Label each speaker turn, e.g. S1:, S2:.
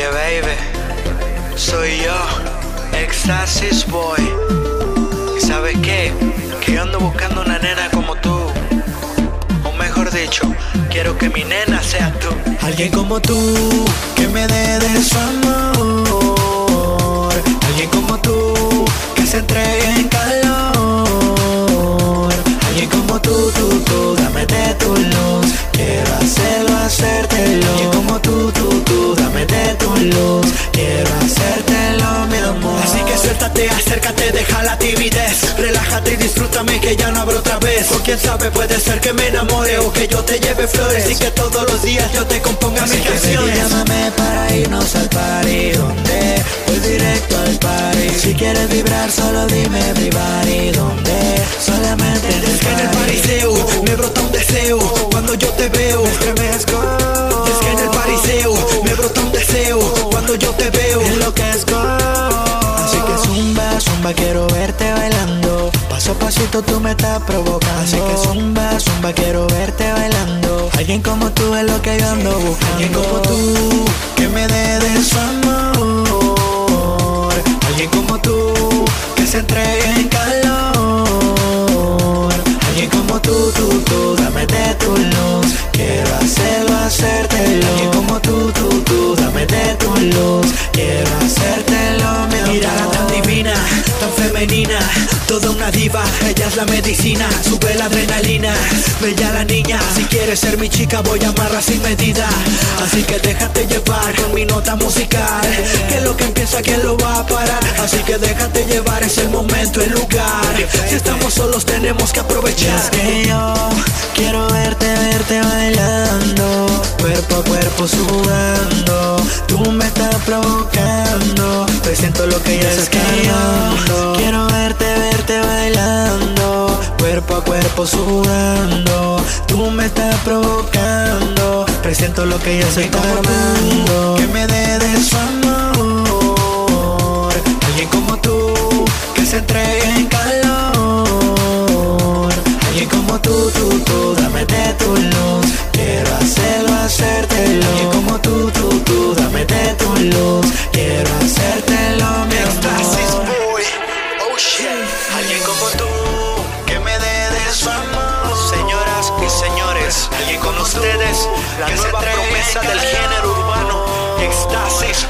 S1: Oye, baby, soy yo, Éxtasis Boy. ¿Y sabes qué? Que yo ando buscando una nena como tú. O mejor dicho, quiero que mi nena sea tú.
S2: Alguien como tú, que me dé de su acércate, deja la timidez. Relájate y disfrútame que ya no habrá otra vez. O quién sabe, puede ser que me enamore o que yo te lleve flores y que todos los días yo te componga mis canciones. llámame para irnos al party donde voy directo al party. Si quieres vibrar, solo dime everybody Tú me estás provocando. Así que zumba, zumba, quiero verte bailando. Alguien como tú es lo que yo ando buscando. Alguien como tú, que me dé de su amor. Alguien como tú, que se entregue en calor. Alguien como tú, tú, tú, dame de tu luz. Quiero hacerlo, hacértelo. Alguien como tú, tú, tú, dame de tu luz. Quiero hacértelo, mi. Mirada tan divina, tan toda una diva. Ella es la medicina, sube la adrenalina. Bella la niña, si quieres ser mi chica, voy a amarla sin medida. Así que déjate llevar con mi nota musical. Que lo que empieza, que lo va a parar. Así que déjate llevar, es el momento, el lugar. Si estamos solos, tenemos que aprovechar. Es que yo quiero verte, verte bailando. Cuerpo a cuerpo sudando. Cuerpo a cuerpo sudando. Tú me estás provocando. Presiento lo que ya estoy tardando. Que me dé de su amor. Alguien como tú, que se entregue en calor. Alguien como tú, tú, tú, dame de tu luz. Quiero hacerlo, hacértelo. Alguien como tú, tú, tú, dame de tu luz. Quiero hacértelo, mi
S1: Éxtasis
S2: amor.
S1: Boy. Oh shit. Alguien como tú, Señoras y señores, alguien con ustedes, la nueva promesa del género urbano. Éxtasis